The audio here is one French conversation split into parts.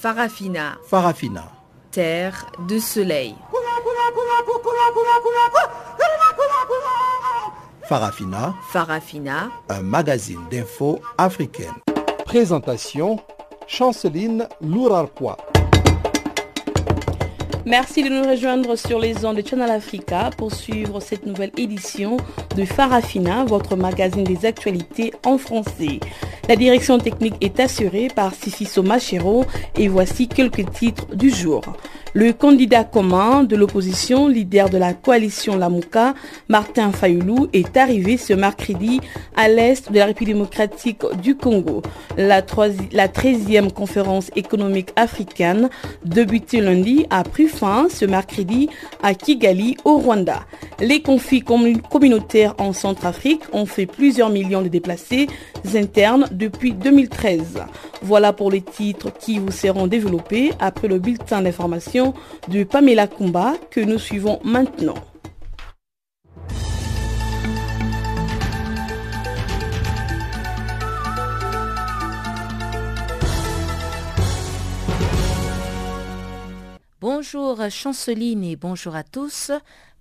Farafina. Farafina. Terre de soleil. Farafina. Farafina. Un magazine d'infos africaine. Présentation Chanceline Lourarpois. Merci de nous rejoindre sur les ondes de Channel Africa pour suivre cette nouvelle édition de Farafina, votre magazine des actualités en français. La direction technique est assurée par Sifiso Machero et voici quelques titres du jour. Le candidat commun de l'opposition, leader de la coalition Lamouka, Martin Fayoulou, est arrivé ce mercredi à l'est de la République démocratique du Congo. La, 13e conférence économique africaine, débutée lundi, a pris fin ce mercredi à Kigali, au Rwanda. Les conflits communautaires en Centrafrique ont fait plusieurs millions de déplacés internes depuis 2013. Voilà pour les titres qui vous seront développés après le bulletin d'information de Pamela Kumba que nous suivons maintenant. Bonjour Chanceline et bonjour à tous.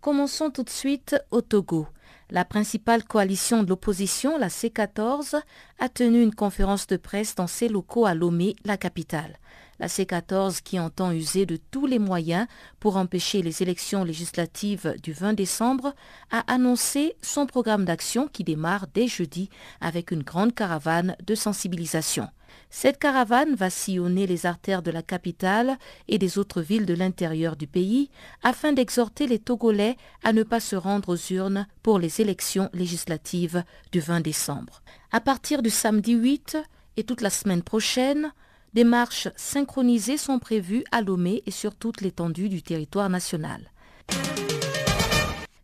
Commençons tout de suite au Togo. La principale coalition de l'opposition, la C14, a tenu une conférence de presse dans ses locaux à Lomé, la capitale. La C14, qui entend user de tous les moyens pour empêcher les élections législatives du 20 décembre, a annoncé son programme d'action qui démarre dès jeudi avec une grande caravane de sensibilisation. Cette caravane va sillonner les artères de la capitale et des autres villes de l'intérieur du pays afin d'exhorter les Togolais à ne pas se rendre aux urnes pour les élections législatives du 20 décembre. À partir du samedi 8 et toute la semaine prochaine, des marches synchronisées sont prévues à Lomé et sur toute l'étendue du territoire national.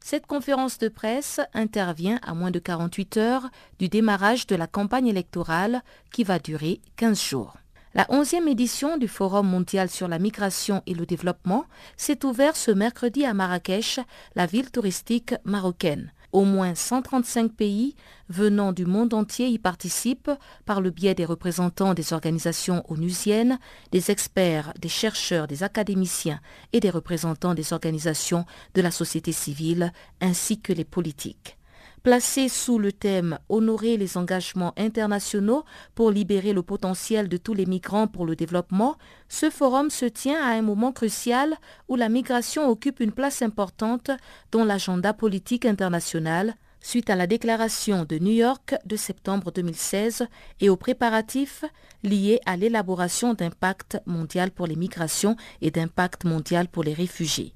Cette conférence de presse intervient à moins de 48 heures du démarrage de la campagne électorale qui va durer 15 jours. La 11e édition du Forum mondial sur la migration et le développement s'est ouverte ce mercredi à Marrakech, la ville touristique marocaine. Au moins 135 pays venant du monde entier y participent par le biais des représentants des organisations onusiennes, des experts, des chercheurs, des académiciens et des représentants des organisations de la société civile ainsi que les politiques. Placé sous le thème Honorer les engagements internationaux pour libérer le potentiel de tous les migrants pour le développement, ce forum se tient à un moment crucial où la migration occupe une place importante dans l'agenda politique international suite à la déclaration de New York de septembre 2016 et aux préparatifs liés à l'élaboration d'impact mondial pour les migrations et d'impact mondial pour les réfugiés.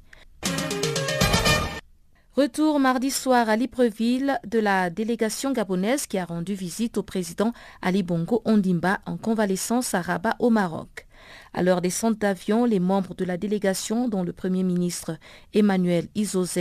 Retour mardi soir à Libreville de la délégation gabonaise qui a rendu visite au président Ali Bongo Ondimba en convalescence à Rabat au Maroc. À leur descente d'avion, les membres de la délégation, dont le Premier ministre Emmanuel Isoze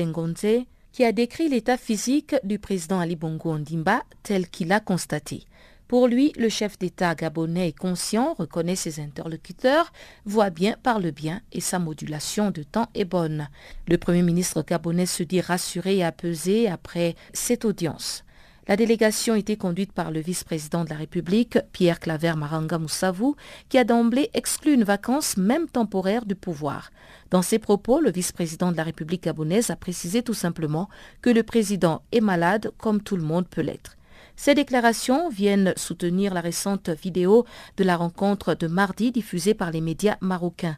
qui a décrit l'état physique du président Ali Bongo Ondimba tel qu'il a constaté. Pour lui, le chef d'État gabonais est conscient, reconnaît ses interlocuteurs, voit bien, parle bien et sa modulation de temps est bonne. Le Premier ministre gabonais se dit rassuré et apaisé après cette audience. La délégation était conduite par le vice-président de la République, Pierre Claver Maranga Moussavou, qui a d'emblée exclu une vacance même temporaire du pouvoir. Dans ses propos, le vice-président de la République gabonaise a précisé tout simplement que le président est malade comme tout le monde peut l'être. Ces déclarations viennent soutenir la récente vidéo de la rencontre de mardi diffusée par les médias marocains.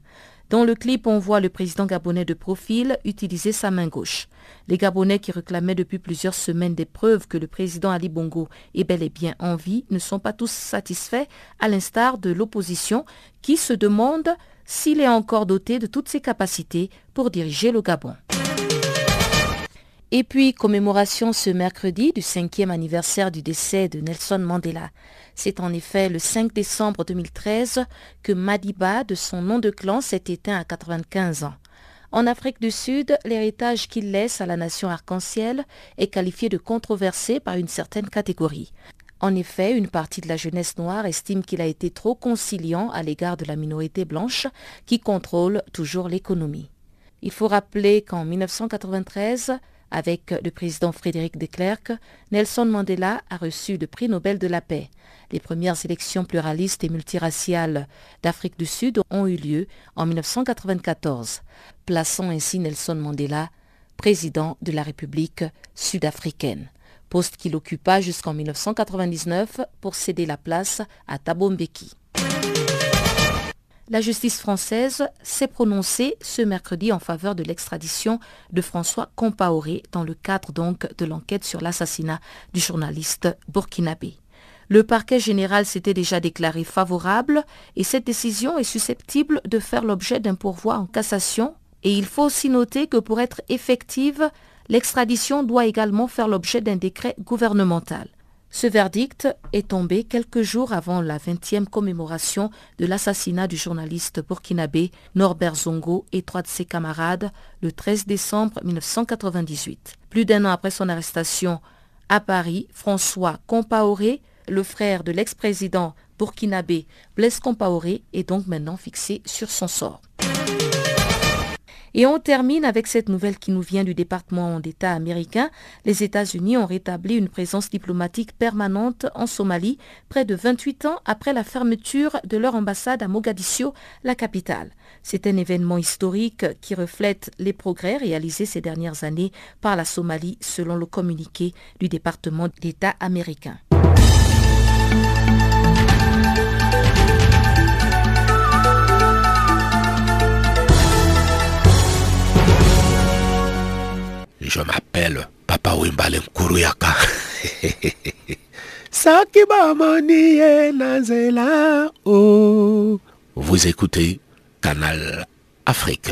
Dans le clip, on voit le président gabonais de profil utiliser sa main gauche. Les Gabonais qui réclamaient depuis plusieurs semaines des preuves que le président Ali Bongo est bel et bien en vie ne sont pas tous satisfaits, à l'instar de l'opposition qui se demande s'il est encore doté de toutes ses capacités pour diriger le Gabon. Et puis, commémoration ce mercredi du cinquième anniversaire du décès de Nelson Mandela. C'est en effet le 5 décembre 2013 que Madiba, de son nom de clan, s'est éteint à 95 ans. En Afrique du Sud, l'héritage qu'il laisse à la nation arc-en-ciel est qualifié de controversé par une certaine catégorie. En effet, une partie de la jeunesse noire estime qu'il a été trop conciliant à l'égard de la minorité blanche qui contrôle toujours l'économie. Il faut rappeler qu'en 1993, Avec le président Frédéric de Klerk, Nelson Mandela a reçu le prix Nobel de la paix. Les premières élections pluralistes et multiraciales d'Afrique du Sud ont eu lieu en 1994, plaçant ainsi Nelson Mandela président de la République sud-africaine, poste qu'il occupa jusqu'en 1999 pour céder la place à Thabo. La justice française s'est prononcée ce mercredi en faveur de l'extradition de François Compaoré dans le cadre donc de l'enquête sur l'assassinat du journaliste burkinabé. Le parquet général s'était déjà déclaré favorable et cette décision est susceptible de faire l'objet d'un pourvoi en cassation. Et il faut aussi noter que pour être effective, l'extradition doit également faire l'objet d'un décret gouvernemental. Ce verdict est tombé quelques jours avant la 20e commémoration de l'assassinat du journaliste burkinabé Norbert Zongo et trois de ses camarades le 13 décembre 1998. Plus d'un an après son arrestation à Paris, François Compaoré, le frère de l'ex-président burkinabé Blaise Compaoré, est donc maintenant fixé sur son sort. Et on termine avec cette nouvelle qui nous vient du département d'État américain. Les États-Unis ont rétabli une présence diplomatique permanente en Somalie près de 28 ans après la fermeture de leur ambassade à Mogadiscio, la capitale. C'est un événement historique qui reflète les progrès réalisés ces dernières années par la Somalie selon le communiqué du département d'État américain. Je m'appelle Papa Wimbalen Kuruyaka. Oh. Vous écoutez Canal Afrique.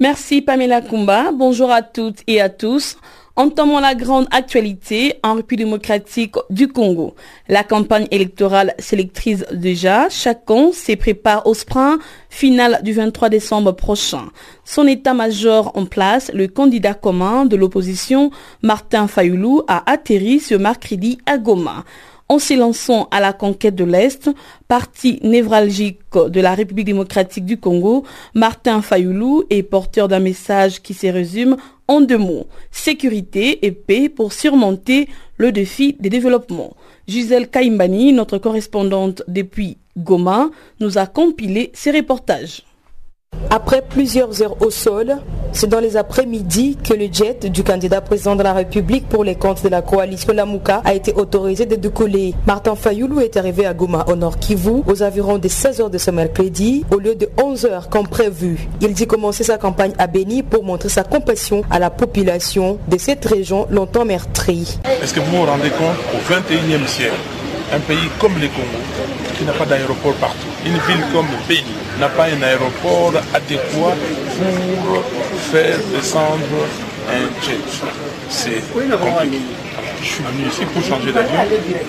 Merci Pamela Kumba. Bonjour à toutes et à tous. Entamons la grande actualité en République démocratique du Congo. La campagne électorale s'électrise déjà. Chacun se prépare au sprint final du 23 décembre prochain. Son état-major en place, le candidat commun de l'opposition, Martin Fayoulou, a atterri ce mercredi à Goma. En s'élançant à la conquête de l'Est, parti névralgique de la République démocratique du Congo, Martin Fayoulou est porteur d'un message qui se résume en deux mots, sécurité et paix pour surmonter le défi des développements. Gisèle Kaimbani, notre correspondante depuis Goma, nous a compilé ces reportages. Après plusieurs heures au sol, c'est dans les après-midi que le jet du candidat président de la République pour les comptes de la coalition Lamouka a été autorisé de décoller. Martin Fayoulou est arrivé à Goma au nord Kivu aux environs de 16 h de ce mercredi au lieu de 11 h comme prévu. Il dit commencer sa campagne à Béni pour montrer sa compassion à la population de cette région longtemps meurtrie. Est-ce que vous vous rendez compte au 21e siècle, un pays comme le Congo qui n'a pas d'aéroport partout, une ville comme Béni n'a pas un aéroport adéquat pour faire descendre un jet. C'est compliqué. Je suis venu ici pour changer d'avion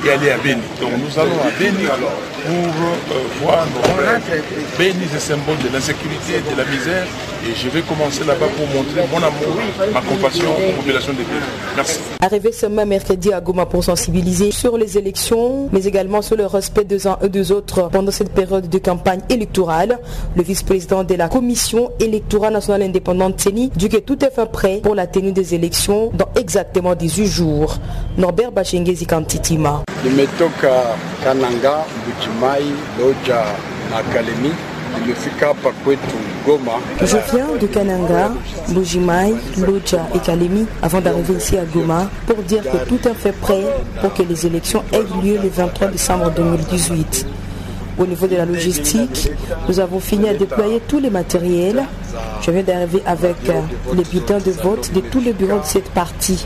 et aller à Béni. Donc nous allons à Béni pour euh, voir nos frères. Béni, c'est symbole de l'insécurité, de la misère. Et je vais commencer là-bas pour montrer mon amour, ma compassion aux populations des Béni. Merci. Arrivé ce même mercredi à Goma pour sensibiliser sur les élections, mais également sur le respect des uns et des autres pendant cette période de campagne électorale, le vice-président de la Commission électorale nationale indépendante CENI dit que tout est fait prêt pour la tenue des élections dans exactement 18 jours. Norbert Bachengezi Kantitima. Nimetoka Kananga, Buchimai, Loja na Kalemi. Nimefika hapa kwetu Goma. Je viens de Kananga, Bujimai, Loja et Kalemi avant d'arriver ici à Goma pour dire que tout est fait prêt pour que les élections aient lieu le 23 décembre 2018. Au niveau de la logistique, nous avons fini à déployer tous les matériels. Je viens d'arriver avec euh, les bulletins de vote de tous les bureaux de cette partie.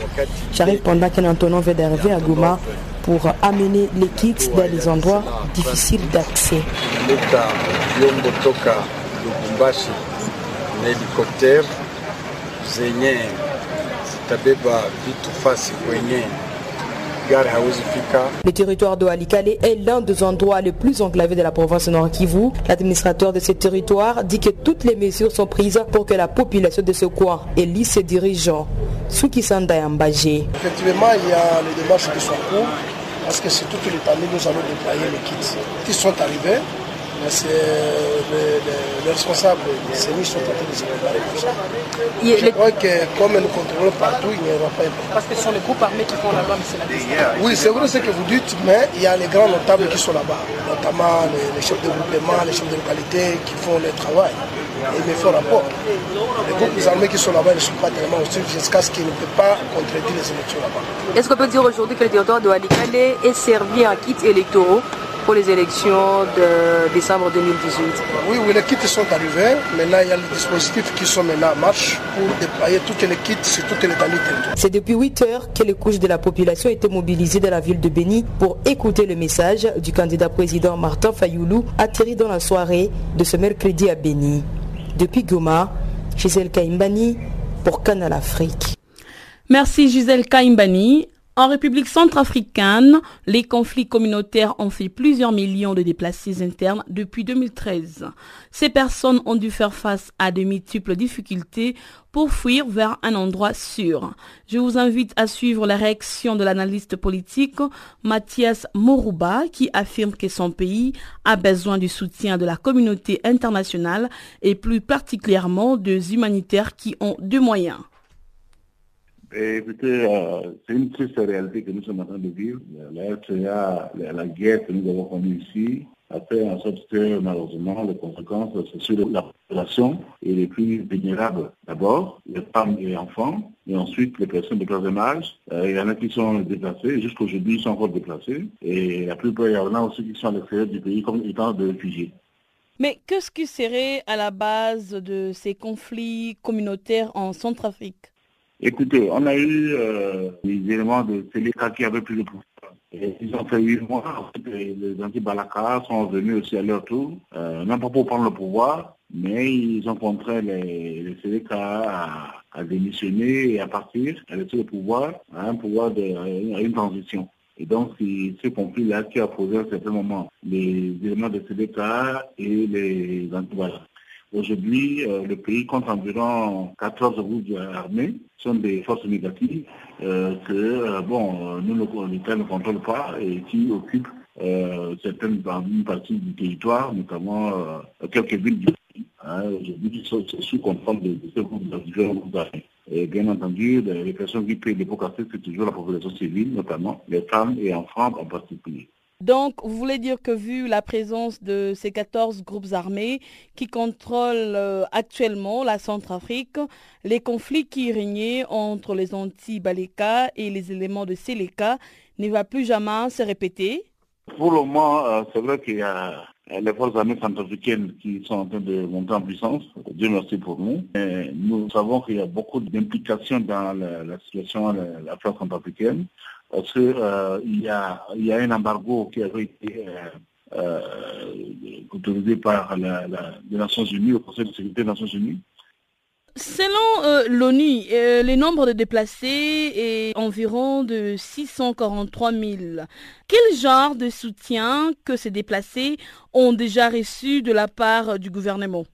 J'arrive pendant qu'un Antonin vient d'arriver à Goma pour amener les kits dans les endroits difficiles d'accès. Le territoire de Walikale est l'un des endroits les plus enclavés de la province Nord Kivu. L'administrateur de ce territoire dit que toutes les mesures sont prises pour que la population de ce coin élit ses dirigeants. Suki Sanda Yambagé. Effectivement, il y a les démarches qui sont courtes parce que c'est toute l'étendue nous allons déployer les kits qui sont arrivés. C'est les, responsables des services sont en train de se préparer pour ça. Je crois que comme nous contrôlons partout, il n'y aura pas Parce que ce sont les groupes armés qui font là-bas, mais c'est la Oui, c'est vrai ce que vous dites, mais il y a les grands notables qui sont là-bas, notamment les, chefs de groupement, les chefs de localité qui font le travail. Et ils me font rapport. Les groupes armés qui sont là-bas ne sont pas tellement hostiles jusqu'à ce qu'ils ne peuvent pas contredire les élections là-bas. Est-ce qu'on peut dire aujourd'hui que le territoire de Walikale est servi en kits électoraux pour les élections de décembre 2018 Oui, oui, les kits sont arrivés. Maintenant, il y a les dispositifs qui sont maintenant en marche pour déployer toutes les kits sur toutes les territoires. C'est depuis 8 heures que les couches de la population étaient mobilisées dans la ville de Béni pour écouter le message du candidat président Martin Fayoulou atterri dans la soirée de ce mercredi à Béni. Depuis Goma, Gisèle Kaimbani pour Canal Afrique. Merci Gisèle Kaimbani. En République centrafricaine, les conflits communautaires ont fait plusieurs millions de déplacés internes depuis 2013. Ces personnes ont dû faire face à de multiples difficultés pour fuir vers un endroit sûr. Je vous invite à suivre la réaction de l'analyste politique Mathias Morouba qui affirme que son pays a besoin du soutien de la communauté internationale et plus particulièrement des humanitaires qui ont deux moyens. Écoutez, euh, c'est une triste réalité que nous sommes en train de vivre. La, la, guerre que nous avons connue ici, a fait en sorte que malheureusement les conséquences sont sur la population et les plus vulnérables d'abord, les femmes et les enfants, et ensuite les personnes de bas âge. Euh, il y en a qui sont déplacés, jusqu'aujourd'hui ils sont encore déplacés, et la plupart il y en a aussi qui sont à l'extérieur du pays comme étant des réfugiés. Mais qu'est-ce qui serait à la base de ces conflits communautaires en Centrafrique? Écoutez, on a eu euh, les éléments de Séléka qui avaient plus de pouvoir. ils ont fait huit mois. Les anti-Balaka sont venus aussi à leur tour, euh, non pas pour prendre le pouvoir, mais ils ont contraint les, les à, démissionner et à partir, à laisser le pouvoir à un pouvoir de, à une transition. Et donc, c'est ce conflit-là qui a posé à un certain moment les éléments de CDK et les anti-Balaka. Aujourd'hui, euh, le pays compte environ 14 groupes armés, sont des forces négatives euh, que, euh, bon, nous, l'État ne contrôle pas et qui occupent certaines parties du territoire, notamment quelques villes du pays. Hein, Aujourd'hui, c'est sous contrôle de, ces groupes armés. Et bien entendu, les personnes qui paient les pots c'est toujours la population civile, notamment les femmes et enfants en particulier. Donc, vous voulez dire que vu la présence de ces 14 groupes armés qui contrôlent euh, actuellement la Centrafrique, les conflits qui régnaient entre les anti-Baleka et les éléments de Séléka ne va plus jamais se répéter? Pour le moment, euh, c'est vrai qu'il y a les forces armées centrafricaines qui sont en train de monter en puissance. Dieu merci pour nous. nous savons qu'il y a beaucoup d'implications dans la, situation de la France centrafricaine parce qu'il euh, y, a, y a un embargo qui avait été euh, euh, autorisé par la, les Nations Unies, le Conseil de sécurité des Nations Unies. Selon l'ONU, le nombre de déplacés est environ de 643 000. Quel genre de soutien que ces déplacés ont déjà reçu de la part du gouvernement?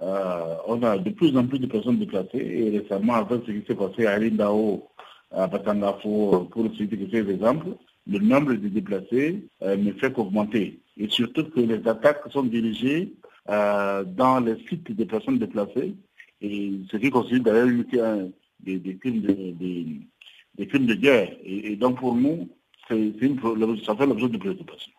On a de plus en plus de personnes déplacées et récemment, avec ce qui s'est passé à Lindao, à Batangafo, pour citer quelques exemples, le nombre de déplacés euh, ne fait qu'augmenter. Et surtout que les attaques sont dirigées euh, dans les sites des personnes déplacées, et ce qui constitue d'ailleurs des, des, crimes de, des, des, crimes de guerre. Et, donc pour nous, ça fait l'objet de préoccupation.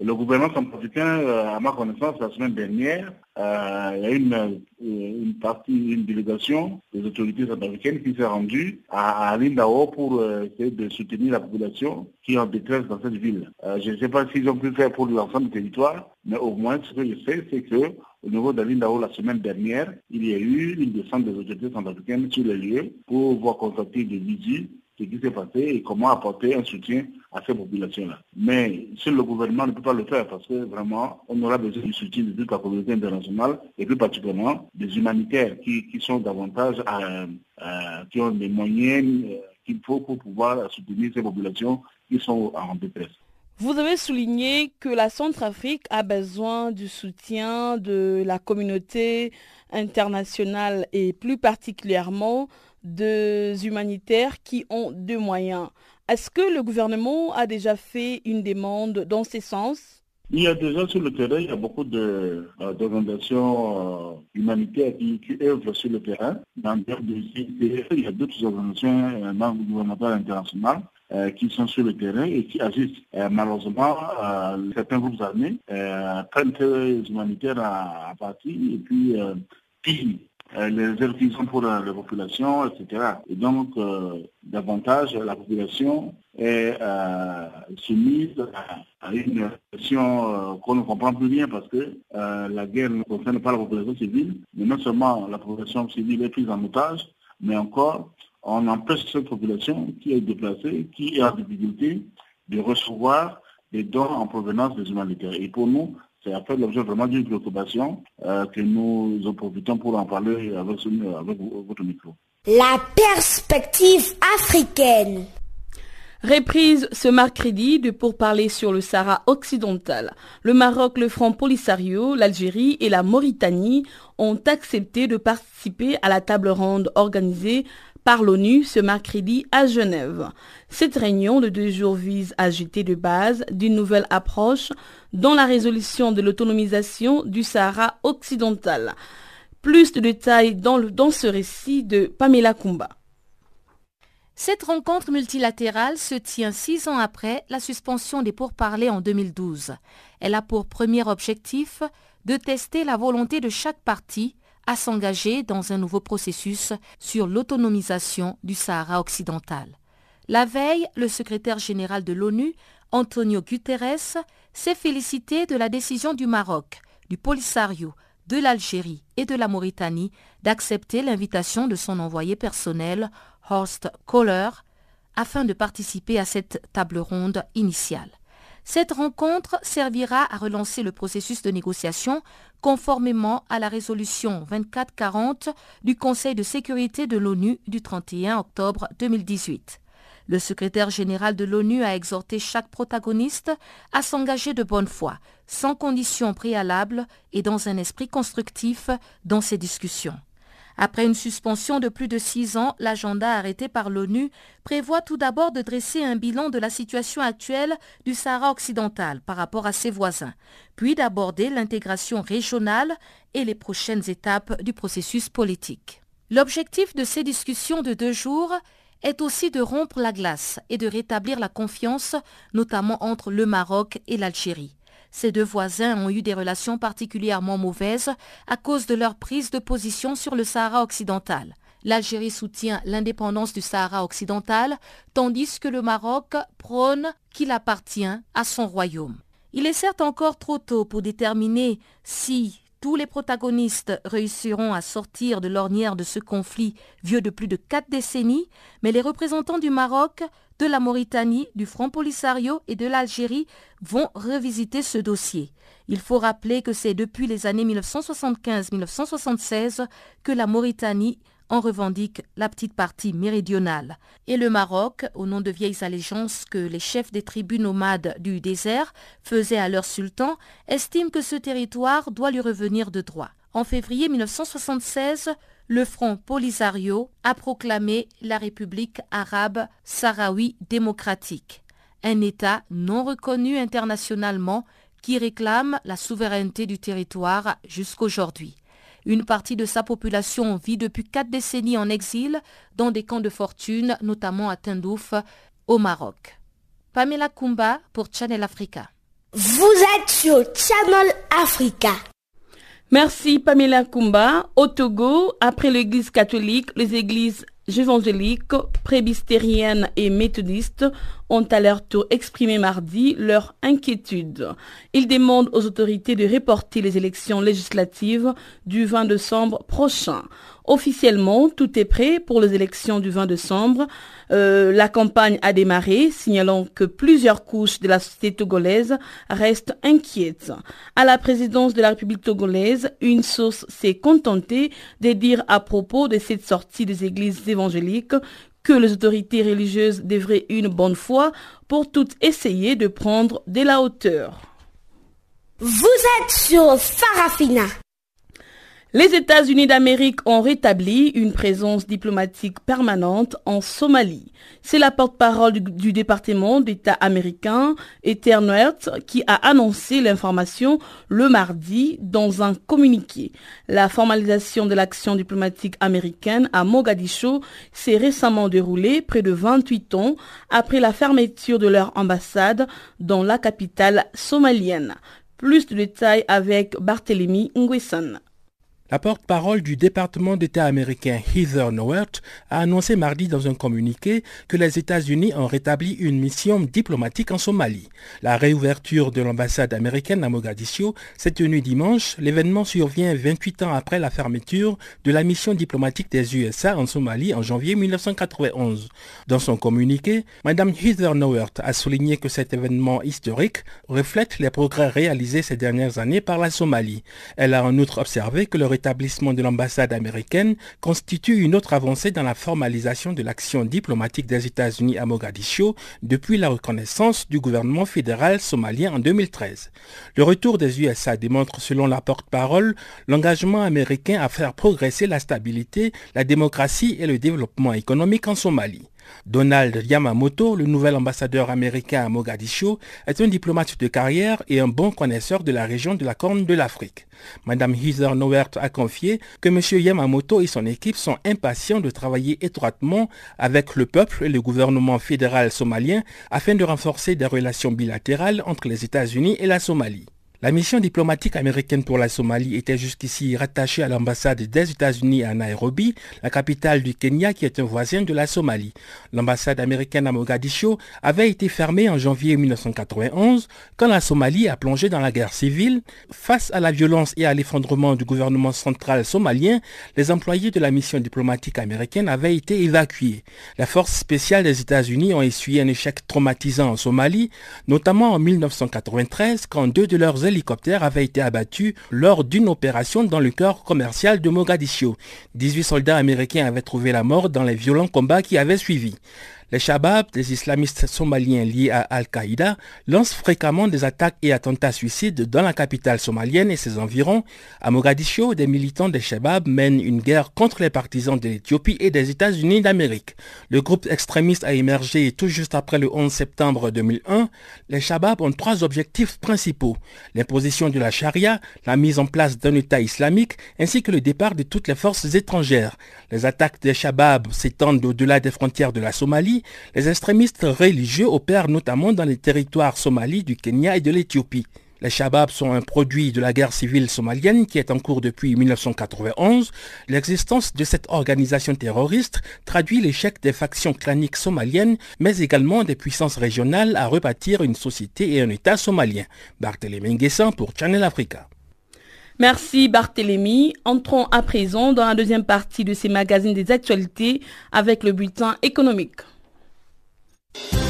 Le gouvernement centrafricain, euh, à ma connaissance, la semaine dernière, euh, il y a une, euh, une partie, une délégation des autorités centrafricaines qui s'est rendue à, Lindao pour essayer de soutenir la population qui est en détresse dans cette ville. je ne sais pas s'ils ont pu faire pour l'ensemble du territoire, mais au moins ce que je sais, c'est que au niveau de Lindao, la semaine dernière, il y a eu une descente des autorités centrafricaines sur les lieux pour voir constater des visites qui s'est passé et comment apporter un soutien à ces populations-là. Mais si le gouvernement ne peut pas le faire parce que vraiment, on aura besoin du soutien de toute la communauté internationale et plus particulièrement des humanitaires qui, sont davantage, qui ont des moyens euh, qu'il faut pour pouvoir soutenir ces populations qui sont en détresse. Vous avez souligné que la Centrafrique a besoin du soutien de la communauté internationale et plus particulièrement des humanitaires qui ont deux moyens. Est-ce que le gouvernement a déjà fait une demande dans ce sens? Il y a déjà sur le terrain, il y a beaucoup d'organisations humanitaires qui, œuvrent sur le terrain. Dans le il y a d'autres organisations non gouvernementales internationales euh, qui sont sur le terrain et qui agissent. Euh, malheureusement, euh, certains groupes armés prennent les humanitaires à, à partie et puis pillent les aides qu'ils ont pour la, population, etc. Et donc, davantage, la population est soumise à, une situation qu'on ne comprend plus bien parce que la guerre ne concerne pas la population civile, mais non seulement la population civile est prise en otage, mais encore on empêche cette population qui est déplacée, qui est en difficulté, de recevoir des dons en provenance des humanitaires. Et pour nous, c'est après l'objet vraiment d'une préoccupation euh, que nous en profitons pour en parler avec, avec votre micro. La perspective africaine. Reprise ce mercredi de pourparler sur le Sahara occidental. Le Maroc, le Front Polisario, l'Algérie et la Mauritanie ont accepté de participer à la table ronde organisée par l'ONU ce mercredi à Genève. Cette réunion de deux jours vise à jeter de base d'une nouvelle approche dans la résolution de l'autonomisation du Sahara occidental. Plus de détails dans, ce récit de Pamela Kumba. Cette rencontre multilatérale se tient six ans après la suspension des pourparlers en 2012. Elle a pour premier objectif de tester la volonté de chaque partie à s'engager dans un nouveau processus sur l'autonomisation du Sahara occidental. La veille, le secrétaire général de l'ONU, Antonio Guterres, s'est félicité de la décision du Maroc, du Polisario, de l'Algérie et de la Mauritanie d'accepter l'invitation de son envoyé personnel, Horst Kohler, afin de participer à cette table ronde initiale. Cette rencontre servira à relancer le processus de négociation conformément à la résolution 2440 du Conseil de sécurité de l'ONU du 31 octobre 2018. Le secrétaire général de l'ONU a exhorté chaque protagoniste à s'engager de bonne foi, sans conditions préalables et dans un esprit constructif dans ces discussions. Après une suspension de plus de six ans, l'agenda arrêté par l'ONU prévoit tout d'abord de dresser un bilan de la situation actuelle du Sahara occidental par rapport à ses voisins, puis d'aborder l'intégration régionale et les prochaines étapes du processus politique. L'objectif de ces discussions de deux jours est aussi de rompre la glace et de rétablir la confiance, notamment entre le Maroc et l'Algérie. Ces deux voisins ont eu des relations particulièrement mauvaises à cause de leur prise de position sur le Sahara occidental. L'Algérie soutient l'indépendance du Sahara occidental, tandis que le Maroc prône qu'il appartient à son royaume. Il est certes encore trop tôt pour déterminer si tous les protagonistes réussiront à sortir de l'ornière de ce conflit vieux de plus de quatre décennies, mais les représentants du Maroc, de la Mauritanie, du Front Polisario et de l'Algérie vont revisiter ce dossier. Il faut rappeler que c'est depuis les années 1975-1976 que la Mauritanie en revendique la petite partie méridionale. Et le Maroc, au nom de vieilles allégeances que les chefs des tribus nomades du désert faisaient à leur sultan, estime que ce territoire doit lui revenir de droit. En février 1976, le Front Polisario a proclamé la République arabe sahraoui démocratique, un État non reconnu internationalement qui réclame la souveraineté du territoire jusqu'aujourd'hui. Une partie de sa population vit depuis quatre décennies en exil dans des camps de fortune, notamment à Tindouf, au Maroc. Pamela Kumba pour Channel Africa. Vous êtes sur Channel Africa. Merci Pamela Kumba. Au Togo, après l'église catholique, les églises évangéliques, prébistériennes et méthodistes ont à leur tour exprimé mardi leur inquiétude. Ils demandent aux autorités de reporter les élections législatives du 20 décembre prochain. Officiellement, tout est prêt pour les élections du 20 décembre. Euh, la campagne a démarré, signalant que plusieurs couches de la société togolaise restent inquiètes. À la présidence de la République togolaise, une source s'est contentée de dire à propos de cette sortie des églises évangéliques que les autorités religieuses devraient une bonne fois pour toutes essayer de prendre de la hauteur. Vous êtes sur Farafina. Les États-Unis d'Amérique ont rétabli une présence diplomatique permanente en Somalie. C'est la porte-parole du, département d'État américain, Ether qui a annoncé l'information le mardi dans un communiqué. La formalisation de l'action diplomatique américaine à Mogadiscio s'est récemment déroulée près de 28 ans après la fermeture de leur ambassade dans la capitale somalienne. Plus de détails avec Barthélemy Nguesson. La porte-parole du département d'État américain Heather Nauert a annoncé mardi dans un communiqué que les États-Unis ont rétabli une mission diplomatique en Somalie. La réouverture de l'ambassade américaine à Mogadiscio s'est tenue dimanche. L'événement survient 28 ans après la fermeture de la mission diplomatique des USA en Somalie en janvier 1991. Dans son communiqué, Mme Heather Nauert a souligné que cet événement historique reflète les progrès réalisés ces dernières années par la Somalie. Elle a en outre observé que le l'établissement de l'ambassade américaine constitue une autre avancée dans la formalisation de l'action diplomatique des États-Unis à Mogadiscio depuis la reconnaissance du gouvernement fédéral somalien en 2013. Le retour des USA démontre, selon la porte-parole, l'engagement américain à faire progresser la stabilité, la démocratie et le développement économique en Somalie. Donald Yamamoto, le nouvel ambassadeur américain à Mogadiscio, est un diplomate de carrière et un bon connaisseur de la région de la Corne de l'Afrique. Madame Heather Nowert a confié que M. Yamamoto et son équipe sont impatients de travailler étroitement avec le peuple et le gouvernement fédéral somalien afin de renforcer des relations bilatérales entre les États-Unis et la Somalie. La mission diplomatique américaine pour la Somalie était jusqu'ici rattachée à l'ambassade des États-Unis à Nairobi, la capitale du Kenya qui est un voisin de la Somalie. L'ambassade américaine à Mogadiscio avait été fermée en janvier 1991 quand la Somalie a plongé dans la guerre civile. Face à la violence et à l'effondrement du gouvernement central somalien, les employés de la mission diplomatique américaine avaient été évacués. Les forces spéciales des États-Unis ont essuyé un échec traumatisant en Somalie, notamment en 1993 quand deux de leurs hélicoptère avait été abattu lors d'une opération dans le cœur commercial de Mogadiscio. 18 soldats américains avaient trouvé la mort dans les violents combats qui avaient suivi. Les Shabab, des islamistes somaliens liés à Al-Qaïda, lancent fréquemment des attaques et attentats suicides dans la capitale somalienne et ses environs. À Mogadiscio, des militants des Shabab mènent une guerre contre les partisans de l'Éthiopie et des États-Unis d'Amérique. Le groupe extrémiste a émergé tout juste après le 11 septembre 2001. Les Shabab ont trois objectifs principaux. L'imposition de la charia, la mise en place d'un État islamique, ainsi que le départ de toutes les forces étrangères. Les attaques des Shabab s'étendent au-delà des frontières de la Somalie les extrémistes religieux opèrent notamment dans les territoires somalis du Kenya et de l'Éthiopie. Les Shabab sont un produit de la guerre civile somalienne qui est en cours depuis 1991. L'existence de cette organisation terroriste traduit l'échec des factions claniques somaliennes, mais également des puissances régionales à rebâtir une société et un État somalien. Barthélémy Nguessan pour Channel Africa. Merci Barthélémy. Entrons à présent dans la deuxième partie de ces magazines des actualités avec le bulletin économique. Yeah.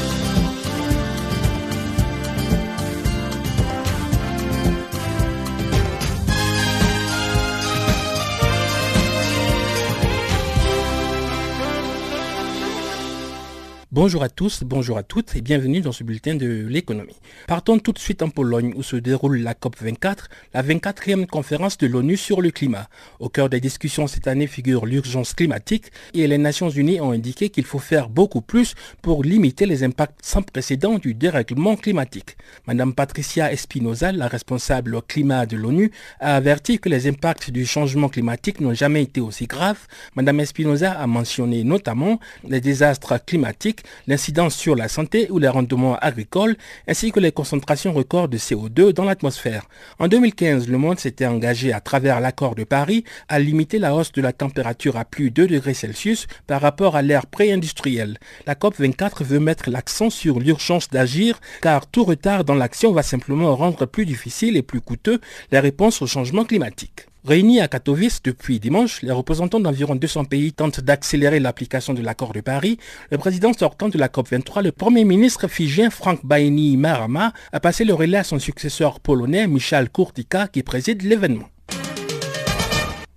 Bonjour à tous, bonjour à toutes et bienvenue dans ce bulletin de l'économie. Partons tout de suite en Pologne où se déroule la COP24, la 24e conférence de l'ONU sur le climat. Au cœur des discussions cette année figure l'urgence climatique et les Nations Unies ont indiqué qu'il faut faire beaucoup plus pour limiter les impacts sans précédent du dérèglement climatique. Madame Patricia Espinoza, la responsable climat de l'ONU, a averti que les impacts du changement climatique n'ont jamais été aussi graves. Madame Espinoza a mentionné notamment les désastres climatiques l'incidence sur la santé ou les rendements agricoles, ainsi que les concentrations records de CO2 dans l'atmosphère. En 2015, le monde s'était engagé à travers l'accord de Paris à limiter la hausse de la température à plus de 2 degrés Celsius par rapport à l'ère pré-industrielle. La COP24 veut mettre l'accent sur l'urgence d'agir car tout retard dans l'action va simplement rendre plus difficile et plus coûteux les réponses au changement climatique. Réunis à Katowice depuis dimanche, les représentants d'environ 200 pays tentent d'accélérer l'application de l'accord de Paris. Le président sortant de la COP23, le premier ministre fidjien Frank Baini Marama, a passé le relais à son successeur polonais Michal Kurtika qui préside l'événement.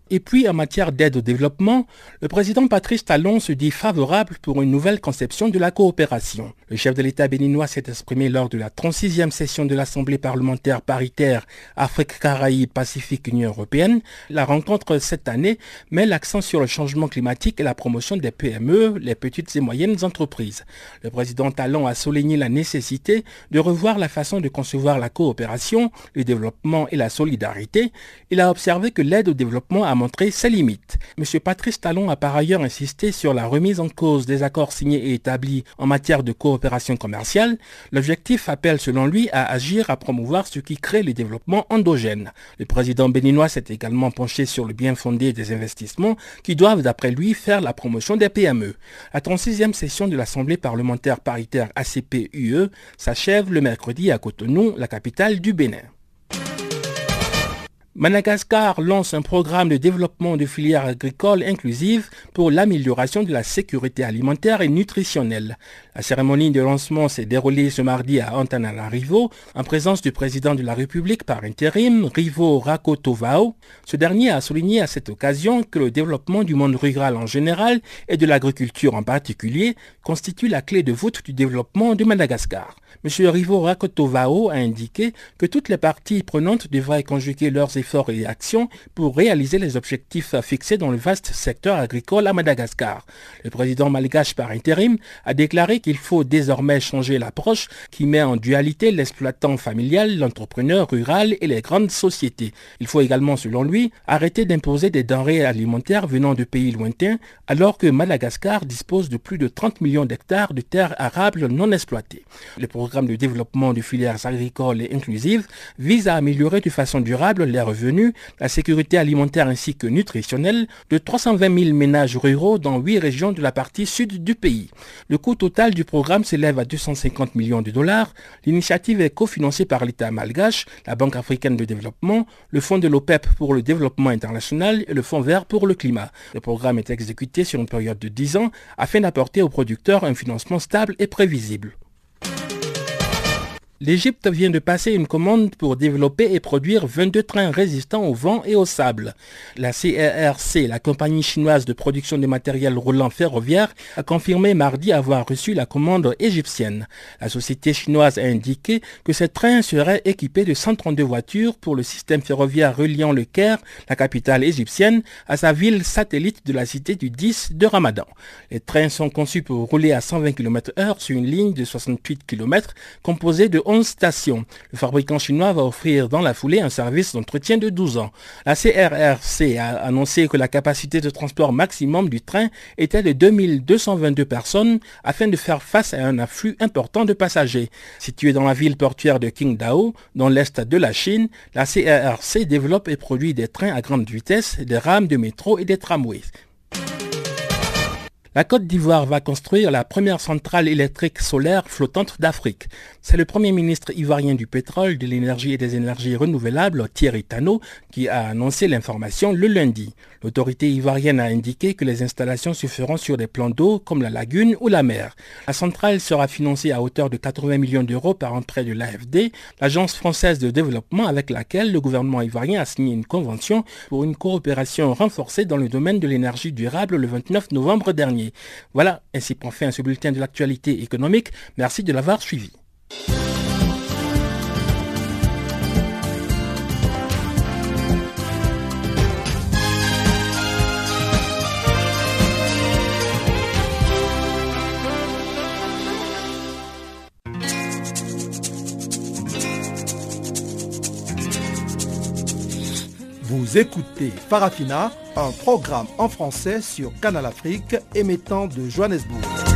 Et puis, en matière d'aide au développement, le président Patrice Talon se dit favorable pour une nouvelle conception de la coopération. Le chef de l'État béninois s'est exprimé lors de la 36e session de l'Assemblée parlementaire paritaire Afrique, Caraïbes, Pacifique, Union européenne. La rencontre cette année met l'accent sur le changement climatique et la promotion des PME, les petites et moyennes entreprises. Le président Talon a souligné la nécessité de revoir la façon de concevoir la coopération, le développement et la solidarité. Il a observé que l'aide au développement a montré ses limites. M. Patrice Talon a par ailleurs insisté sur la remise en cause des accords signés et établis en matière de coopération coopération commerciale, l'objectif appelle selon lui à agir à promouvoir ce qui crée le développement endogène. Le président béninois s'est également penché sur le bien fondé des investissements qui doivent d'après lui faire la promotion des PME. La 36e session de l'Assemblée parlementaire paritaire ACP-UE s'achève le mercredi à Cotonou, la capitale du Bénin. Madagascar lance un programme de développement de filières agricoles inclusives pour l'amélioration de la sécurité alimentaire et nutritionnelle. La cérémonie de lancement s'est déroulée ce mardi à Antananarivo en présence du président de la République par intérim, Rivo Rakotovao. Ce dernier a souligné à cette occasion que le développement du monde rural en général et de l'agriculture en particulier constitue la clé de voûte du développement de Madagascar. M. Rivo Rakotovao a indiqué que toutes les parties prenantes devraient conjuguer leurs efforts et actions pour réaliser les objectifs fixés dans le vaste secteur agricole à Madagascar. Le président malgache par intérim a déclaré qu'il faut désormais changer l'approche qui met en dualité l'exploitant familial, l'entrepreneur rural et les grandes sociétés. Il faut également, selon lui, arrêter d'imposer des denrées alimentaires venant de pays lointains alors que Madagascar dispose de plus de 30 millions d'hectares de terres arables non exploitées. De développement de filières agricoles et inclusives vise à améliorer de façon durable les revenus, la sécurité alimentaire ainsi que nutritionnelle de 320 000 ménages ruraux dans huit régions de la partie sud du pays. Le coût total du programme s'élève à 250 millions de dollars. L'initiative est cofinancée par l'État malgache, la Banque africaine de développement, le Fonds de l'OPEP pour le développement international et le Fonds vert pour le climat. Le programme est exécuté sur une période de 10 ans afin d'apporter aux producteurs un financement stable et prévisible. L'Égypte vient de passer une commande pour développer et produire 22 trains résistants au vent et au sable. La CRRC, la compagnie chinoise de production de matériel roulant ferroviaire, a confirmé mardi avoir reçu la commande égyptienne. La société chinoise a indiqué que ces trains seraient équipés de 132 voitures pour le système ferroviaire reliant le Caire, la capitale égyptienne, à sa ville satellite de la cité du 10 de Ramadan. Les trains sont conçus pour rouler à 120 km h sur une ligne de 68 km composée de 11 stations. Le fabricant chinois va offrir dans la foulée un service d'entretien de 12 ans. La CRRC a annoncé que la capacité de transport maximum du train était de 2222 personnes afin de faire face à un afflux important de passagers. Située dans la ville portuaire de Qingdao, dans l'est de la Chine, la CRRC développe et produit des trains à grande vitesse, des rames de métro et des tramways. La Côte d'Ivoire va construire la première centrale électrique solaire flottante d'Afrique. C'est le Premier ministre ivoirien du pétrole, de l'énergie et des énergies renouvelables, Thierry Tano, qui a annoncé l'information le lundi. L'autorité ivoirienne a indiqué que les installations se feront sur des plans d'eau comme la lagune ou la mer. La centrale sera financée à hauteur de 80 millions d'euros par un prêt de l'AFD, l'agence française de développement avec laquelle le gouvernement ivoirien a signé une convention pour une coopération renforcée dans le domaine de l'énergie durable le 29 novembre dernier. Voilà, ainsi prend fin ce bulletin de l'actualité économique. Merci de l'avoir suivi. Vous écoutez Farafina, un programme en français sur Canal Afrique émettant de Johannesburg.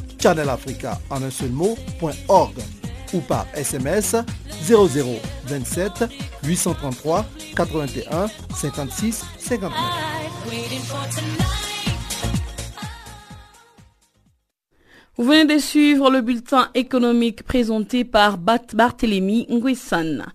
farafina.channelafrica en un seul mot.org ou par SMS 0027 833 81 56 59. Vous venez de suivre le bulletin économique présenté par Barthélemy Nguissan.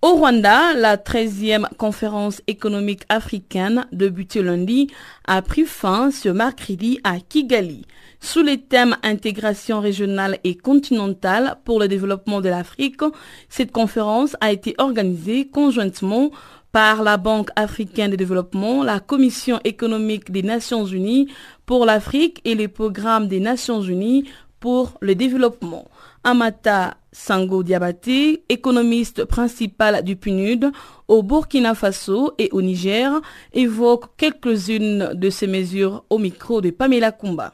Au Rwanda, la 13e conférence économique africaine débutée lundi a pris fin ce mercredi à Kigali. Sous les thèmes intégration régionale et continentale pour le développement de l'Afrique, cette conférence a été organisée conjointement par la Banque africaine de développement, la Commission économique des Nations unies pour l'Afrique et les programmes des Nations unies pour le développement. Amata Sango Diabaté, économiste principal du PNUD au Burkina Faso et au Niger, évoque quelques-unes de ces mesures au micro de Pamela Kumba.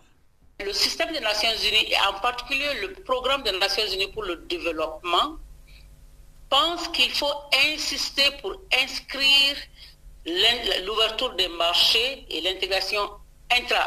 Le système des Nations Unies et en particulier le programme des Nations Unies pour le développement pense qu'il faut insister pour inscrire l'ouverture des marchés et l'intégration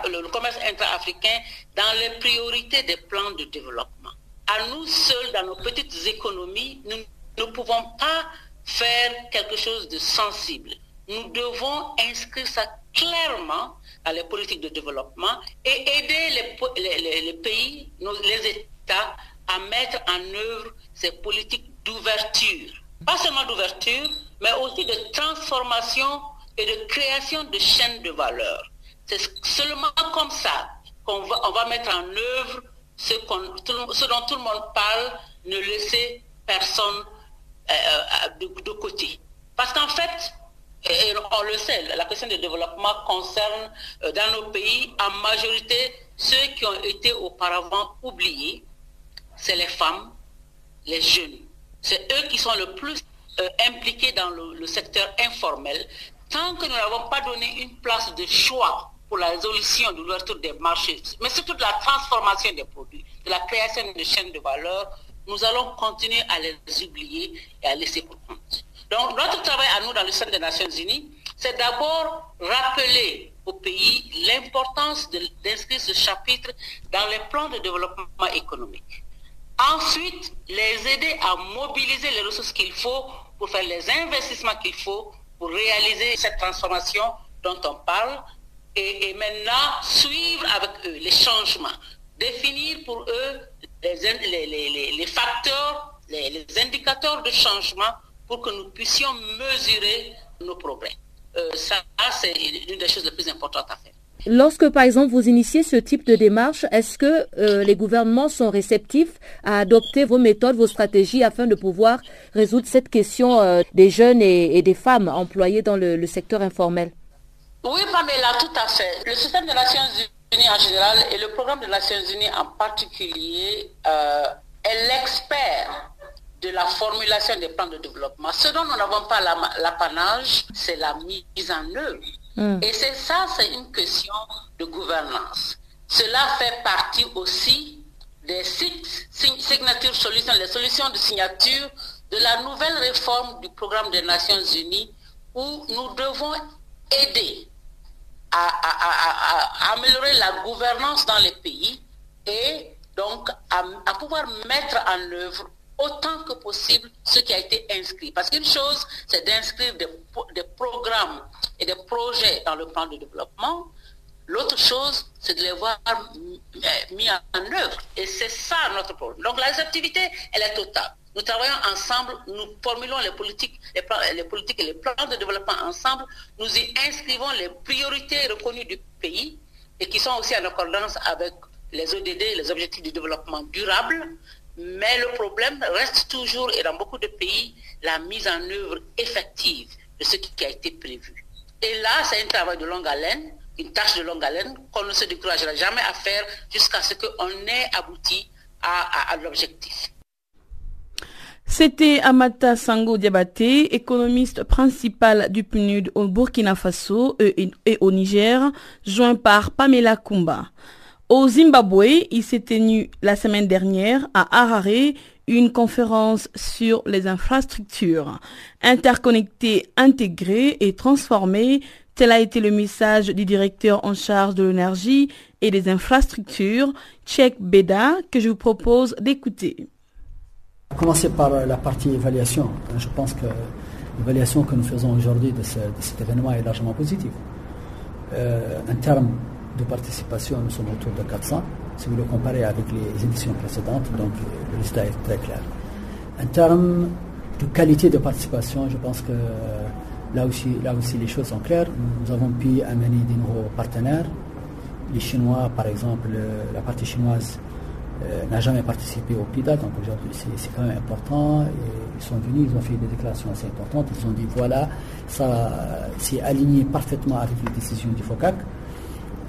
le commerce intra-africain dans les priorités des plans de développement à nous seuls, dans nos petites économies, nous ne pouvons pas faire quelque chose de sensible. Nous devons inscrire ça clairement dans les politiques de développement et aider les, pays, les États à mettre en œuvre ces politiques d'ouverture. Pas seulement d'ouverture, mais aussi de transformation et de création de chaînes de valeur. C'est seulement comme ça qu'on va, on va mettre en œuvre ce, dont tout le monde parle, ne laisser personne euh, euh, de, côté. Parce qu'en fait, on le sait, la question du développement concerne euh, dans nos pays en majorité ceux qui ont été auparavant oubliés, c'est les femmes, les jeunes. C'est eux qui sont le plus impliqués dans le secteur informel. Tant que nous n'avons pas donné une place de choix pour la résolution de l'ouverture des marchés, mais surtout de la transformation des produits, de la création de chaînes de valeur, nous allons continuer à les oublier et à laisser pour compte. Donc notre travail à nous dans le Centre des Nations Unies, c'est d'abord rappeler au pays l'importance d'inscrire ce chapitre dans les plans de développement économique. Ensuite, les aider à mobiliser les ressources qu'il faut pour faire les investissements qu'il faut pour réaliser cette transformation dont on parle et, maintenant suivre avec eux les changements, définir pour eux les, facteurs, les, indicateurs de changement pour que nous puissions mesurer nos progrès. Euh, ça, c'est une des choses les plus importantes à faire. Lorsque, par exemple, vous initiez ce type de démarche, est-ce que euh, les gouvernements sont réceptifs à adopter vos méthodes, vos stratégies afin de pouvoir résoudre cette question euh, des jeunes et, des femmes employées dans le secteur informel? Oui, Pamela, tout à fait. Le système des Nations Unies en général et le programme des Nations Unies en particulier euh, est l'expert de la formulation des plans de développement. Ce dont nous n'avons pas l'apanage, c'est la mise en œuvre. Hmm. Et c'est ça, c'est une question de gouvernance. Cela fait partie aussi des signatures solutions, les solutions de signature de la nouvelle réforme du programme des Nations Unies où nous devons aider à, améliorer la gouvernance dans les pays et donc à, pouvoir mettre en œuvre autant que possible ce qui a été inscrit. Parce qu'une chose, c'est d'inscrire des, programmes et des projets dans le plan de développement. L'autre chose, c'est de les voir mis en œuvre. Et c'est ça notre problème. Donc la réceptivité, elle est totale. Nous travaillons ensemble, nous formulons les politiques, les, politiques et les plans de développement ensemble. Nous y inscrivons les priorités reconnues du pays et qui sont aussi en accordance avec les ODD, les objectifs du développement durable. Mais le problème reste toujours, et dans beaucoup de pays, la mise en œuvre effective de ce qui a été prévu. Et là, c'est un travail de longue haleine, une tâche de longue haleine qu'on ne se découragera jamais à faire jusqu'à ce qu'on ait abouti à l'objectif. C'était Amata Sango Diabaté, économiste principal du PNUD au Burkina Faso et au Niger, joint par Pamela Kumba. Au Zimbabwe, il s'est tenu la semaine dernière à Harare une conférence sur les infrastructures interconnectées, intégrées et transformées. Tel a été le message du directeur en charge de l'énergie et des infrastructures, Tchek Beda, que je vous propose d'écouter. Commencer par la partie évaluation. Je pense que l'évaluation que nous faisons aujourd'hui de, cet événement est largement positive. Euh, en termes de participation, nous sommes autour de 400. Si vous le comparez avec les éditions précédentes, donc le résultat est très clair. En termes de qualité de participation, je pense que là aussi, là aussi les choses sont claires. Nous avons pu amener des nouveaux partenaires. Les Chinois, par exemple, la partie chinoise euh, n'a jamais participé au PIDA, donc aujourd'hui c'est quand même important. ils sont venus, ils ont fait des déclarations assez importantes. Ils ont dit voilà, ça c'est aligné parfaitement avec les décisions du FOCAC.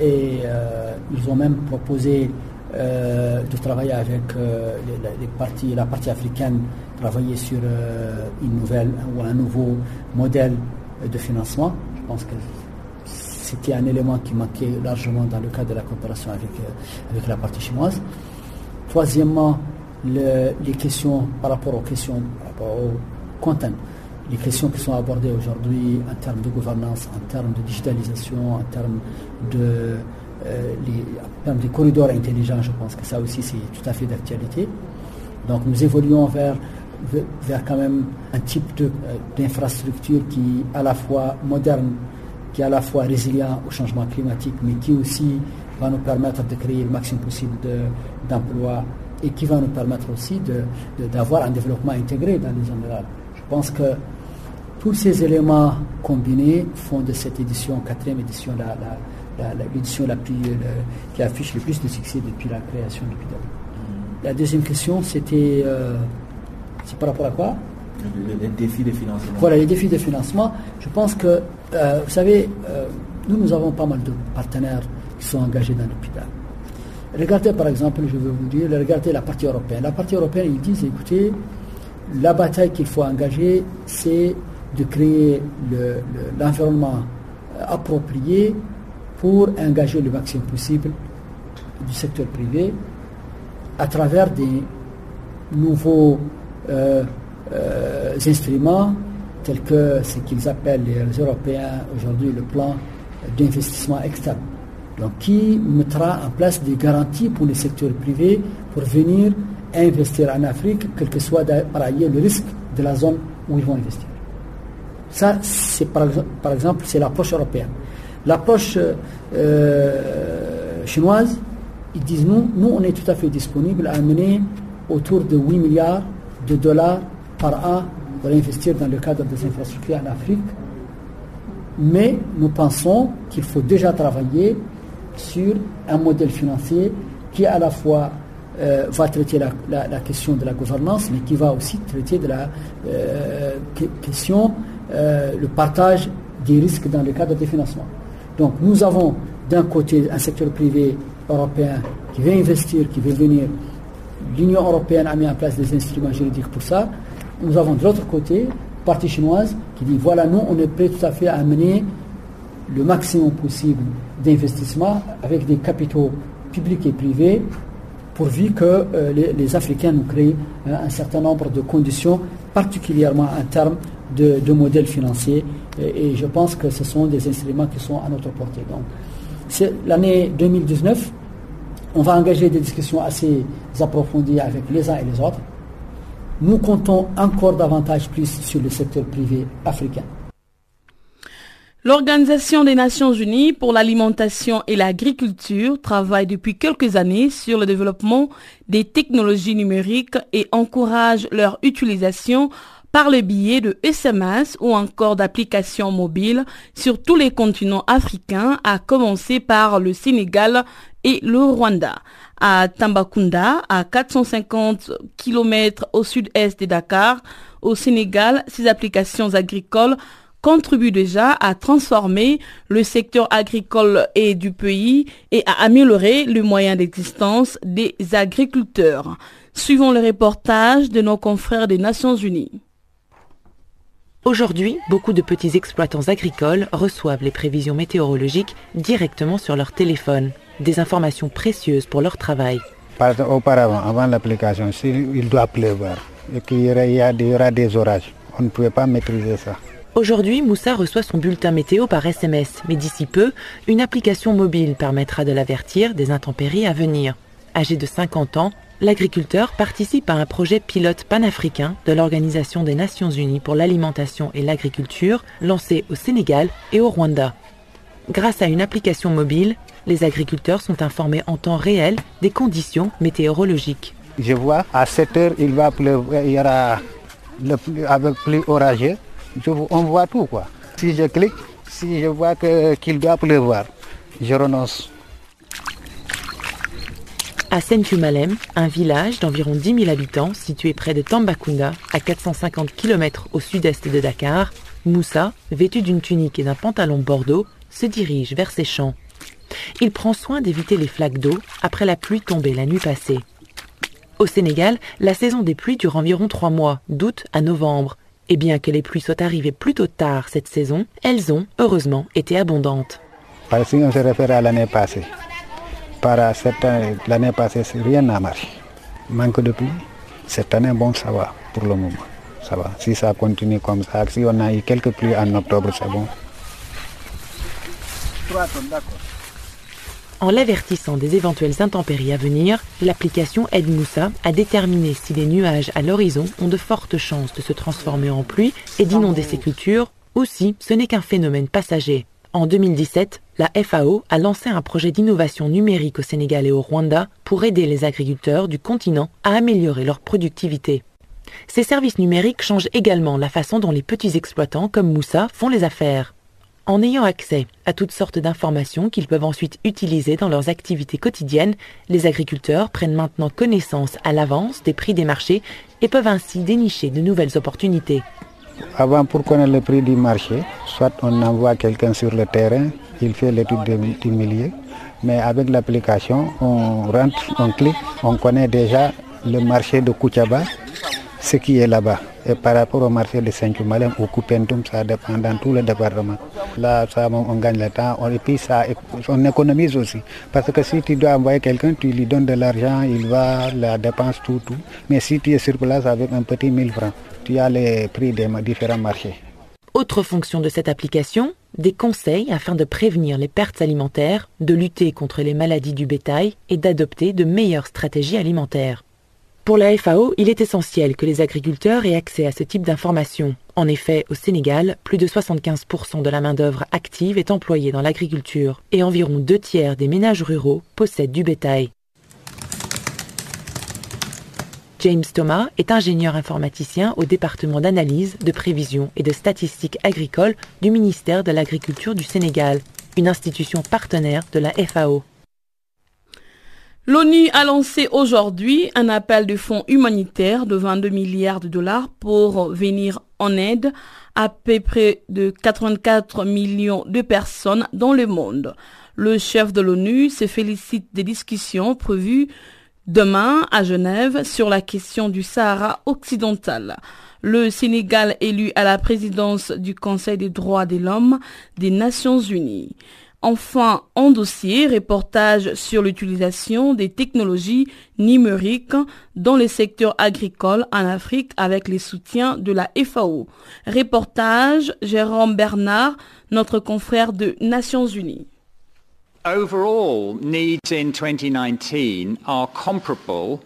Et euh, ils ont même proposé euh, de travailler avec la partie africaine, travailler sur une nouvelle ou un nouveau modèle de financement. Je pense que c'était un élément qui manquait largement dans le cadre de la coopération avec, avec la partie chinoise. Troisièmement, les questions par rapport aux questions, par rapport au content, les questions qui sont abordées aujourd'hui en termes de gouvernance, en termes de digitalisation, en termes de euh, les, corridors intelligents, je pense que ça aussi c'est tout à fait d'actualité. Donc nous évoluons vers, vers quand même un type euh, d'infrastructure qui est à la fois moderne, qui est à la fois résilient au changement climatique, mais qui aussi va nous permettre de créer le maximum possible d'emplois et qui va nous permettre aussi d'avoir un développement intégré dans les zones rurales. Je pense que tous ces éléments combinés font de cette édition, quatrième édition, l'édition la, plus, qui affiche le plus de succès depuis la création du PIDA. La deuxième question, c'était euh, c'est par rapport à quoi les, défis de financement. Voilà, les défis de financement. Je pense que, euh, vous savez, euh, nous, nous avons pas mal de partenaires qui sont engagés dans l'hôpital. Regardez par exemple, je vais vous dire, regardez la partie européenne. La partie européenne, ils disent, écoutez, la bataille qu'il faut engager, c'est de créer l'environnement euh, approprié pour engager le maximum possible du secteur privé à travers des nouveaux euh, euh, instruments tels que ce qu'ils appellent les Européens aujourd'hui le plan d'investissement externe donc qui mettra en place des garanties pour les secteurs privés pour venir investir en Afrique, quel que soit par ailleurs le risque de la zone où ils vont investir. Ça, c'est par, exemple, c'est l'approche européenne. L'approche euh, chinoise, ils disent nous, nous, on est tout à fait disponible à amener autour de 8 milliards de dollars par an pour investir dans le cadre des infrastructures en Afrique. Mais nous pensons qu'il faut déjà travailler sur un modèle financier qui à la fois euh, va traiter la, question de la gouvernance, mais qui va aussi traiter de la euh, question, euh, le partage des risques dans le cadre des financements. Donc nous avons d'un côté un secteur privé européen qui veut investir, qui veut venir. L'Union européenne a mis en place des instruments juridiques pour ça. Nous avons de l'autre côté, partie chinoise, qui dit voilà, nous, on est prêt tout à fait à amener le maximum possible d'investissement avec des capitaux publics et privés pourvu que euh, les, Africains nous créent euh, un certain nombre de conditions, particulièrement en termes de, modèles financiers. Et, je pense que ce sont des instruments qui sont à notre portée. Donc, c'est l'année 2019. On va engager des discussions assez approfondies avec les uns et les autres. Nous comptons encore davantage plus sur le secteur privé africain. L'Organisation des Nations Unies pour l'alimentation et l'agriculture travaille depuis quelques années sur le développement des technologies numériques et encourage leur utilisation par le biais de SMS ou encore d'applications mobiles sur tous les continents africains, à commencer par le Sénégal et le Rwanda. À Tambacounda, à 450 km au sud-est de Dakar, au Sénégal, ces applications agricoles contribue déjà à transformer le secteur agricole et du pays et à améliorer le moyen d'existence des agriculteurs. Suivons le reportage de nos confrères des Nations Unies. Aujourd'hui, beaucoup de petits exploitants agricoles reçoivent les prévisions météorologiques directement sur leur téléphone, des informations précieuses pour leur travail. Auparavant, avant l'application, il doit pleuvoir et qu'il y aura des orages, on ne pouvait pas maîtriser ça. Aujourd'hui, Moussa reçoit son bulletin météo par SMS, mais d'ici peu, une application mobile permettra de l'avertir des intempéries à venir. Âgé de 50 ans, l'agriculteur participe à un projet pilote panafricain de l'Organisation des Nations Unies pour l'alimentation et l'agriculture lancé au Sénégal et au Rwanda. Grâce à une application mobile, Les agriculteurs sont informés en temps réel des conditions météorologiques. Je vois à 7 heures, il va pleuvoir, il y aura le plus, avec orageux. on voit tout quoi. Si je clique, si je vois qu'il doit pleuvoir, je renonce. À Senkumalem, un village d'environ 10 000 habitants situé près de Tambacounda, à 450 km au sud-est de Dakar, Moussa, vêtu d'une tunique et d'un pantalon bordeaux, se dirige vers ses champs. Il prend soin d'éviter les flaques d'eau après la pluie tombée la nuit passée. Au Sénégal, la saison des pluies dure environ trois mois, d'août à novembre. Et bien que les pluies soient arrivées plutôt tard cette saison, elles ont, heureusement, été abondantes. si on se réfère à l'année passée, par l'année passée, rien n'a marché. Manque de pluie. Cette année, bon, ça va pour le moment. Ça va. Si ça continue comme ça, si on a eu quelques pluies en octobre, c'est bon. En l'avertissant des éventuelles intempéries à venir, l'application aide Moussa à déterminer si les nuages à l'horizon ont de fortes chances de se transformer en pluie et d'inonder ses cultures, ou si ce n'est qu'un phénomène passager. En 2017, la FAO a lancé un projet d'innovation numérique au Sénégal et au Rwanda pour aider les agriculteurs du continent à améliorer leur productivité. Ces services numériques changent également la façon dont les petits exploitants comme Moussa font les affaires en ayant accès à toutes sortes d'informations qu'ils peuvent ensuite utiliser dans leurs activités quotidiennes, les agriculteurs prennent maintenant connaissance à l'avance des prix des marchés et peuvent ainsi dénicher de nouvelles opportunités. Avant, pour connaître le prix du marché, soit on envoie quelqu'un sur le terrain, il fait l'étude du milieu, mais avec l'application, on rentre, on clique, on connaît déjà le marché de Koutiaba, ce qui est là-bas. Et par rapport au marché de Saint-Cumalem ou Coupentum, ça dépend dans tout le département. Là, ça, on gagne le temps et puis ça, on économise aussi. Parce que si tu dois envoyer quelqu'un, tu lui donnes de l'argent, il va, la dépense, tout, tout. Mais si tu es sur place avec un petit 1000 francs, tu as les prix des différents marchés. Autre fonction de cette application, des conseils afin de prévenir les pertes alimentaires, de lutter contre les maladies du bétail et d'adopter de meilleures stratégies alimentaires. Pour la FAO, il est essentiel que les agriculteurs aient accès à ce type d'informations. En effet, au Sénégal, plus de 75% de la main-d'œuvre active est employée dans l'agriculture et environ deux tiers des ménages ruraux possèdent du bétail. James Thomas est ingénieur informaticien au département d'analyse, de prévision et de statistiques agricoles du ministère de l'Agriculture du Sénégal, une institution partenaire de la FAO. L'ONU a lancé aujourd'hui un appel de fonds humanitaires de 22 milliards de dollars pour venir en aide à peu près de 84 millions de personnes dans le monde. Le chef de l'ONU se félicite des discussions prévues demain à Genève sur la question du Sahara occidental. Le Sénégal élu à la présidence du Conseil des droits de l'homme des Nations Unies. Enfin, en dossier, reportage sur l'utilisation des technologies numériques dans le secteur agricole en Afrique avec les soutiens de la FAO. Reportage Jérôme Bernard, notre confrère de Nations Unies.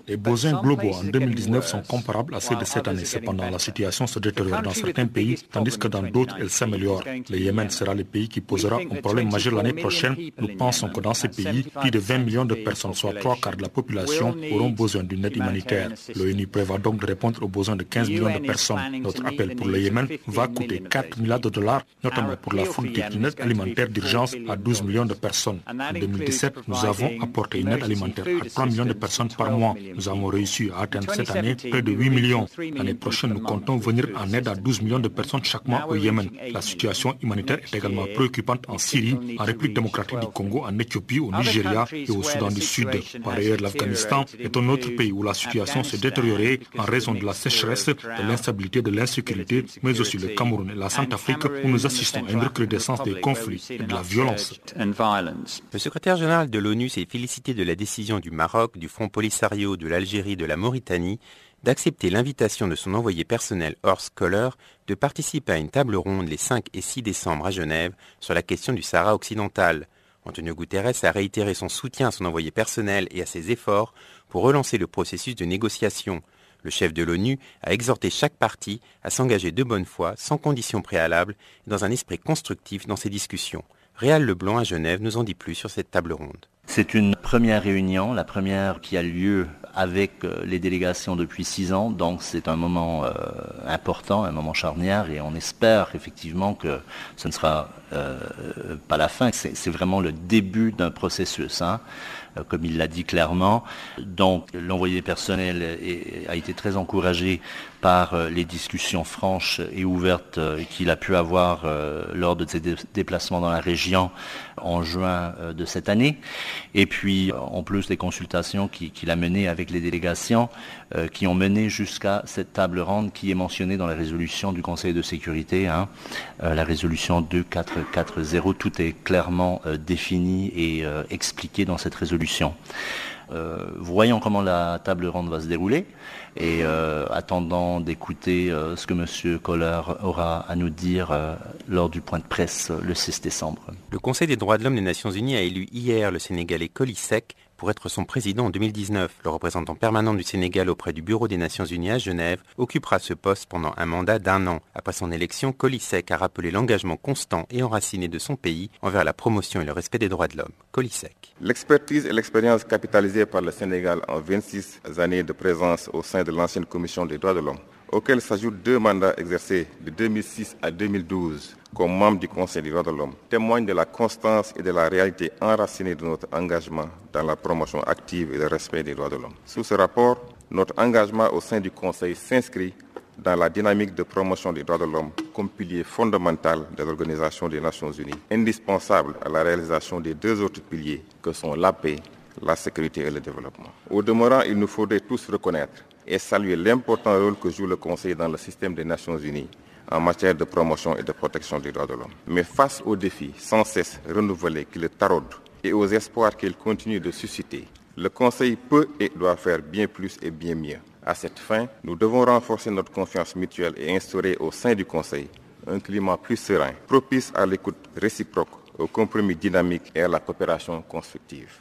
Les besoins globaux en 2019 sont comparables à ceux de cette année. Cependant, la situation se détériore dans certains pays, tandis que dans d'autres, elle s'améliore. Le Yémen sera le pays qui posera un problème majeur l'année prochaine. Nous pensons que dans ces pays, plus de 20 millions de personnes, soit trois quarts de la population, auront besoin d'une aide humanitaire. L'ONU prévoit donc de répondre aux besoins de 15 millions de personnes. Notre appel pour le Yémen va coûter 4 milliards de dollars, notamment pour la fourniture d'une aide alimentaire d'urgence à 12 millions de personnes. En 2017, nous avons apporté une aide alimentaire à 3 millions de personnes par mois. Nous avons réussi à atteindre cette année près de 8 millions. L'année prochaine, nous comptons venir en aide à 12 millions de personnes chaque mois au Yémen. La situation humanitaire est également préoccupante en Syrie, en République démocratique du Congo, en Éthiopie, au Nigeria et au Soudan du Sud. Par ailleurs, l'Afghanistan est un autre pays où la situation s'est détériorée en raison de la sécheresse, de l'instabilité, de l'insécurité, mais aussi le Cameroun et la Centrafrique où nous assistons à une recrudescence des conflits et de la violence. Le secrétaire général de l'ONU s'est félicité de la décision du Maroc, du Front Polisario, de l'Algérie, de la Mauritanie d'accepter l'invitation de son envoyé personnel Horst Kohler de participer à une table ronde les 5 et 6 décembre à Genève sur la question du Sahara occidental. Antonio Guterres a réitéré son soutien à son envoyé personnel et à ses efforts pour relancer le processus de négociation. Le chef de l'ONU a exhorté chaque partie à s'engager de bonne foi, sans conditions préalables, et dans un esprit constructif dans ces discussions. Réal Leblanc à Genève nous en dit plus sur cette table ronde. C'est une première réunion, la première qui a lieu avec euh, les délégations depuis six ans, donc c'est un moment euh, important, un moment charnière, et on espère effectivement que ce ne sera euh, pas la fin, c'est vraiment le début d'un processus. Hein. Comme il l'a dit clairement. Donc l'envoyé personnel a été très encouragé par euh, les discussions franches et ouvertes euh, qu'il a pu avoir lors de ses déplacements dans la région en juin de cette année. Et puis, en plus, des consultations qu'il a menées avec les délégations qui ont mené jusqu'à cette table ronde qui est mentionnée dans la résolution du Conseil de sécurité, hein. la résolution 2440. Tout est clairement défini et expliqué dans cette résolution euh, voyons comment la table ronde va se dérouler et euh, attendant d'écouter euh, ce que M. Kohler aura à nous dire lors du point de presse le 6 décembre. Le Conseil des droits de l'homme des Nations Unies a élu hier le Sénégalais Colisec pour être son président en 2019. Le représentant permanent du Sénégal auprès du Bureau des Nations Unies à Genève occupera ce poste pendant un mandat d'un an. Après son élection, Colisec a rappelé l'engagement constant et enraciné de son pays envers la promotion et le respect des droits de l'homme. Colisec. L'expertise et l'expérience capitalisées par le Sénégal en 26 années de présence au sein de l'ancienne Commission des droits de l'homme auxquels s'ajoutent deux mandats exercés de 2006 à 2012 comme membre du Conseil des droits de l'homme, témoignent de la constance et de la réalité enracinée de notre engagement dans la promotion active et le respect des droits de l'homme. Sous ce rapport, notre engagement au sein du Conseil s'inscrit dans la dynamique de promotion des droits de l'homme comme pilier fondamental de l'Organisation des Nations Unies, indispensable à la réalisation des deux autres piliers que sont la paix, la sécurité et le développement. Au demeurant, il nous faudrait tous reconnaître et saluer l'important rôle que joue le Conseil dans le système des Nations Unies en matière de promotion et de protection des droits de l'homme. Mais face aux défis sans cesse renouvelés qui le taraudent et aux espoirs qu'il continue de susciter, le Conseil peut et doit faire bien plus et bien mieux. À cette fin, nous devons renforcer notre confiance mutuelle et instaurer au sein du Conseil un climat plus serein, propice à l'écoute réciproque, au compromis dynamique et à la coopération constructive.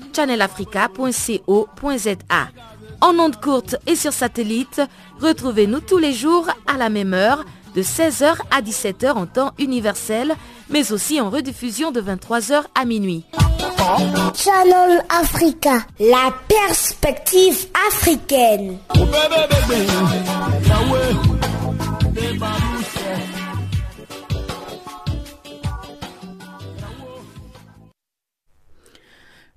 channelafrica.co.za. En ondes courtes et sur satellite, retrouvez-nous tous les jours à la même heure de 16h à 17h en temps universel, mais aussi en rediffusion de 23h à minuit. Channel Africa, la perspective africaine.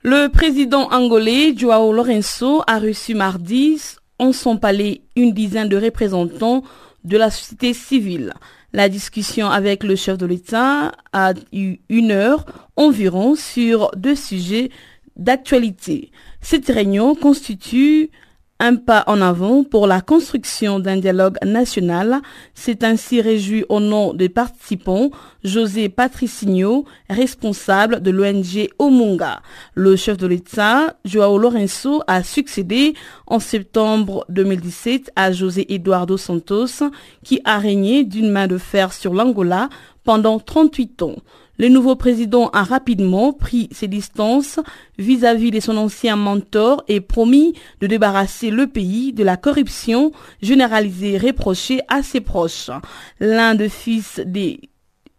Le président angolais Joao Lorenzo a reçu mardi en son palais une dizaine de représentants de la société civile. La discussion avec le chef de l'État a eu une heure environ sur deux sujets d'actualité. Cette réunion constitue un pas en avant pour la construction d'un dialogue national. C'est ainsi réjoui au nom des participants José Patricinho, responsable de l'ONG Omunga. Le chef de l'État, Joao Lorenzo, a succédé en septembre 2017 à José Eduardo Santos, qui a régné d'une main de fer sur l'Angola pendant 38 ans. Le nouveau président a rapidement pris ses distances vis-à-vis de son ancien mentor et promis de débarrasser le pays de la corruption généralisée reprochée à ses proches. L'un des fils des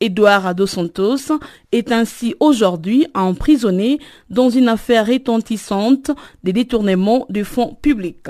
Dos Santos est ainsi aujourd'hui emprisonné dans une affaire retentissante des détournements de fonds publics.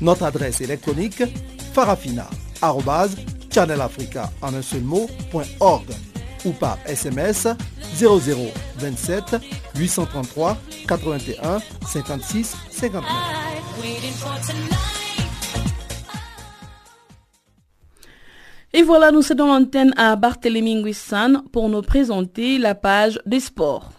Notre adresse électronique farafina.channelafrica en un seul ou par SMS 0027 833 81 56 59. Et voilà, nous cédons l'antenne à Barthélémy Nguissan pour nous présenter la page des sports.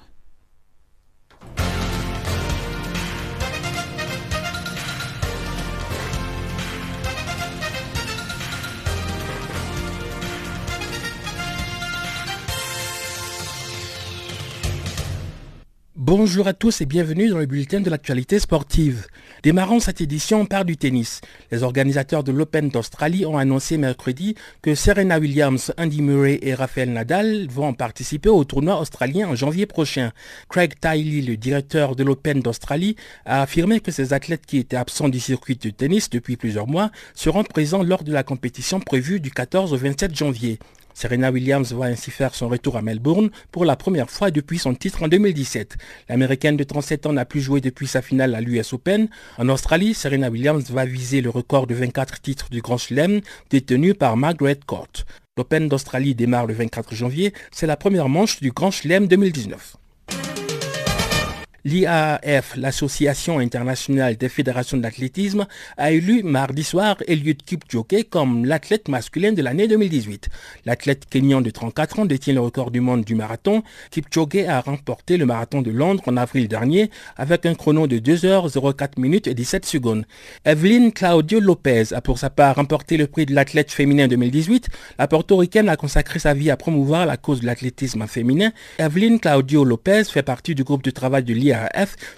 Bonjour à tous et bienvenue dans le bulletin de l'actualité sportive. Démarrons cette édition par du tennis. Les organisateurs de l'Open d'Australie ont annoncé mercredi que Serena Williams, Andy Murray et Rafael Nadal vont participer au tournoi australien en janvier prochain. Craig Tiley, le directeur de l'Open d'Australie, a affirmé que ces athlètes qui étaient absents du circuit de tennis depuis plusieurs mois seront présents lors de la compétition prévue du 14 au 27 janvier. Serena Williams va ainsi faire son retour à Melbourne pour la première fois depuis son titre en 2017. L'américaine de 37 ans n'a plus joué depuis sa finale à l'US Open. En Australie, Serena Williams va viser le record de 24 titres du Grand Chelem détenu par Margaret Court. L'Open d'Australie démarre le 24 janvier. C'est la première manche du Grand Chelem 2019. L'IAAF, l'Association internationale des fédérations d'athlétisme, a élu mardi soir Eliud Kipchoge comme l'athlète masculin de l'année 2018. L'athlète kenyan de 34 ans détient le record du monde du marathon. Kipchoge a remporté le marathon de Londres en avril dernier avec un chrono de 2 h 04 minutes et 17 secondes. Evelyn Claudio Lopez a pour sa part remporté le prix de l'athlète féminin 2018. La portoricaine a consacré sa vie à promouvoir la cause de l'athlétisme féminin. Evelyn Claudio Lopez fait partie du groupe de travail de l'IAAF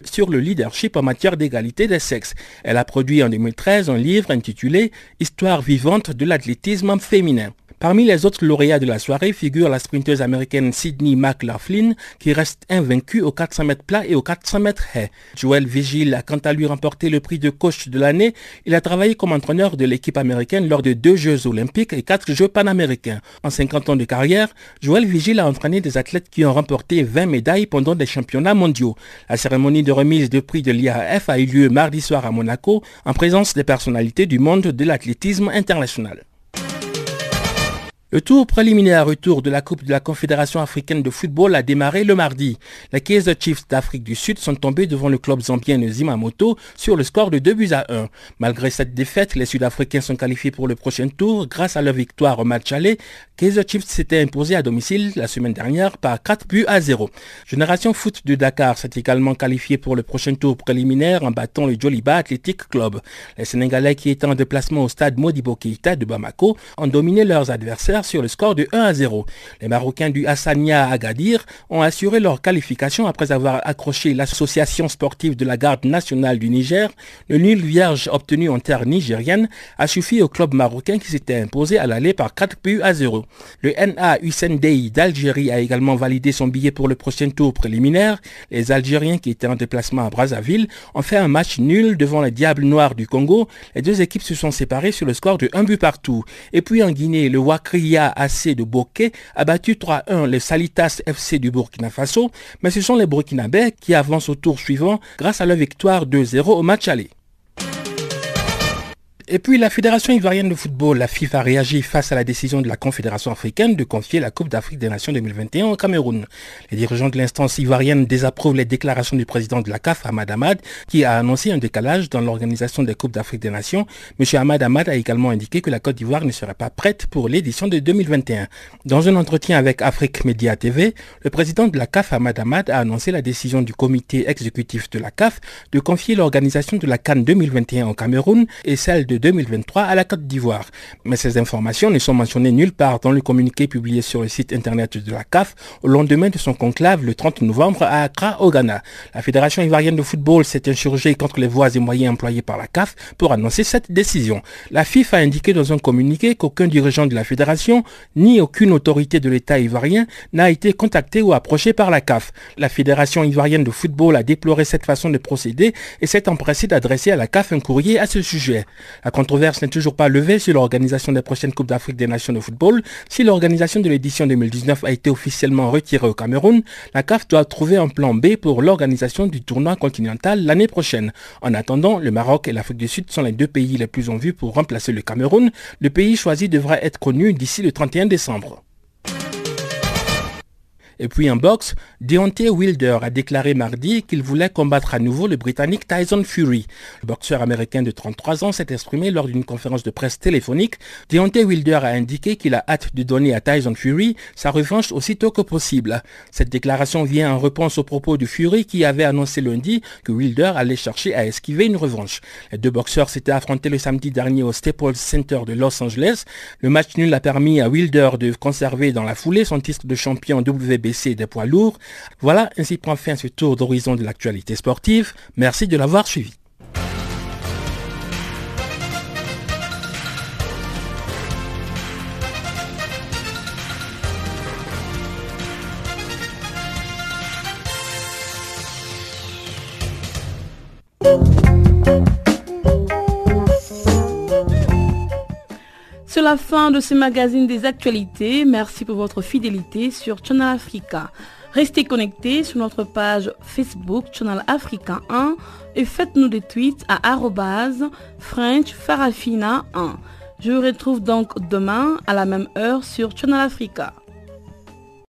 sur le leadership en matière d'égalité des sexes. Elle a produit en 2013 un livre intitulé Histoire vivante de l'athlétisme féminin. Parmi les autres lauréats de la soirée figure la sprinteuse américaine Sydney McLaughlin qui reste invaincue aux 400 mètres plats et aux 400 mètres haies. Joel Vigil a quant à lui remporté le prix de coach de l'année. Il a travaillé comme entraîneur de l'équipe américaine lors de deux Jeux olympiques et quatre Jeux panaméricains. En 50 ans de carrière, Joel Vigil a entraîné des athlètes qui ont remporté 20 médailles pendant des championnats mondiaux. La cérémonie de remise de prix de l'IAF a eu lieu mardi soir à Monaco en présence des personnalités du monde de l'athlétisme international. Le tour préliminaire retour de la Coupe de la Confédération africaine de football a démarré le mardi. Les Kaiser Chiefs d'Afrique du Sud sont tombés devant le club zambien Zimamoto sur le score de 2 buts à 1. Malgré cette défaite, les Sud-Africains sont qualifiés pour le prochain tour grâce à leur victoire au match aller. Kaiser Chiefs s'était imposé à domicile la semaine dernière par 4 buts à 0. Génération Foot de Dakar s'est également qualifié pour le prochain tour préliminaire en battant le Joliba Athletic Club. Les Sénégalais qui étaient en déplacement au stade Modibo Keita de Bamako ont dominé leurs adversaires sur le score de 1 à 0. Les Marocains du Hassania Agadir ont assuré leur qualification après avoir accroché l'association sportive de la garde nationale du Niger. Le nul vierge obtenu en terre nigérienne a suffi au club marocain qui s'était imposé à l'aller par 4 buts à 0. Le NA Hussein d'Algérie a également validé son billet pour le prochain tour préliminaire. Les Algériens qui étaient en déplacement à Brazzaville ont fait un match nul devant les Diables Noirs du Congo. Les deux équipes se sont séparées sur le score de 1 but partout. Et puis en Guinée, le Wakri AC de Bokeh a battu 3-1 les Salitas FC du Burkina Faso, mais ce sont les Burkinabés qui avancent au tour suivant grâce à leur victoire 2-0 au match aller. Et puis la Fédération ivoirienne de football, la FIFA, réagit face à la décision de la Confédération africaine de confier la Coupe d'Afrique des Nations 2021 au Cameroun. Les dirigeants de l'instance ivoirienne désapprouvent les déclarations du président de la CAF, Ahmad Ahmad, qui a annoncé un décalage dans l'organisation des Coupes d'Afrique des Nations. M. Ahmad Ahmad a également indiqué que la Côte d'Ivoire ne serait pas prête pour l'édition de 2021. Dans un entretien avec Afrique Media TV, le président de la CAF, Ahmad Ahmad, a annoncé la décision du comité exécutif de la CAF de confier l'organisation de la Cannes 2021 au Cameroun et celle de 2023 à la Côte d'Ivoire. Mais ces informations ne sont mentionnées nulle part dans le communiqué publié sur le site internet de la CAF au lendemain de son conclave le 30 novembre à Accra, au Ghana. La Fédération ivoirienne de football s'est insurgée contre les voies et moyens employés par la CAF pour annoncer cette décision. La FIFA a indiqué dans un communiqué qu'aucun dirigeant de la fédération ni aucune autorité de l'État ivoirien n'a été contacté ou approché par la CAF. La Fédération ivoirienne de football a déploré cette façon de procéder et s'est empressée d'adresser à la CAF un courrier à ce sujet. La controverse n'est toujours pas levée sur l'organisation des prochaines Coupes d'Afrique des Nations de football. Si l'organisation de l'édition 2019 a été officiellement retirée au Cameroun, la CAF doit trouver un plan B pour l'organisation du tournoi continental l'année prochaine. En attendant, le Maroc et l'Afrique du Sud sont les deux pays les plus en vue pour remplacer le Cameroun. Le pays choisi devra être connu d'ici le 31 décembre. Et puis en boxe, Deontay Wilder a déclaré mardi qu'il voulait combattre à nouveau le Britannique Tyson Fury. Le boxeur américain de 33 ans s'est exprimé lors d'une conférence de presse téléphonique. Deontay Wilder a indiqué qu'il a hâte de donner à Tyson Fury sa revanche aussitôt que possible. Cette déclaration vient en réponse aux propos de Fury qui avait annoncé lundi que Wilder allait chercher à esquiver une revanche. Les deux boxeurs s'étaient affrontés le samedi dernier au Staples Center de Los Angeles. Le match nul a permis à Wilder de conserver dans la foulée son titre de champion WB des poids lourds. Voilà, ainsi prend fin ce tour d'horizon de l'actualité sportive. Merci de l'avoir suivi. La fin de ce magazine des actualités. Merci pour votre fidélité sur Channel Africa. Restez connectés sur notre page Facebook Channel Africa 1 et faites-nous des tweets à French Farafina 1. Je vous retrouve donc demain à la même heure sur Channel Africa.